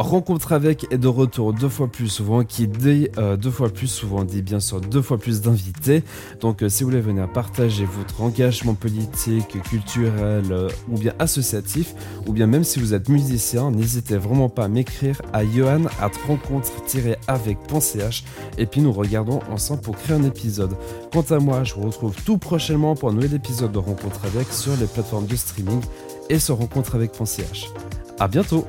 Rencontre avec est de retour deux fois plus souvent, qui dit euh, deux fois plus souvent, dit bien sûr deux fois plus d'invités. Donc euh, si vous voulez venir partager votre engagement politique, culturel euh, ou bien associatif, ou bien même si vous êtes musicien, n'hésitez vraiment pas à m'écrire à johan at rencontre-avec.ch et puis nous regardons ensemble pour créer un épisode. Quant à moi, je vous retrouve tout prochainement pour un nouvel épisode de Rencontre avec sur les plateformes de streaming et sur rencontreavec.ch. A bientôt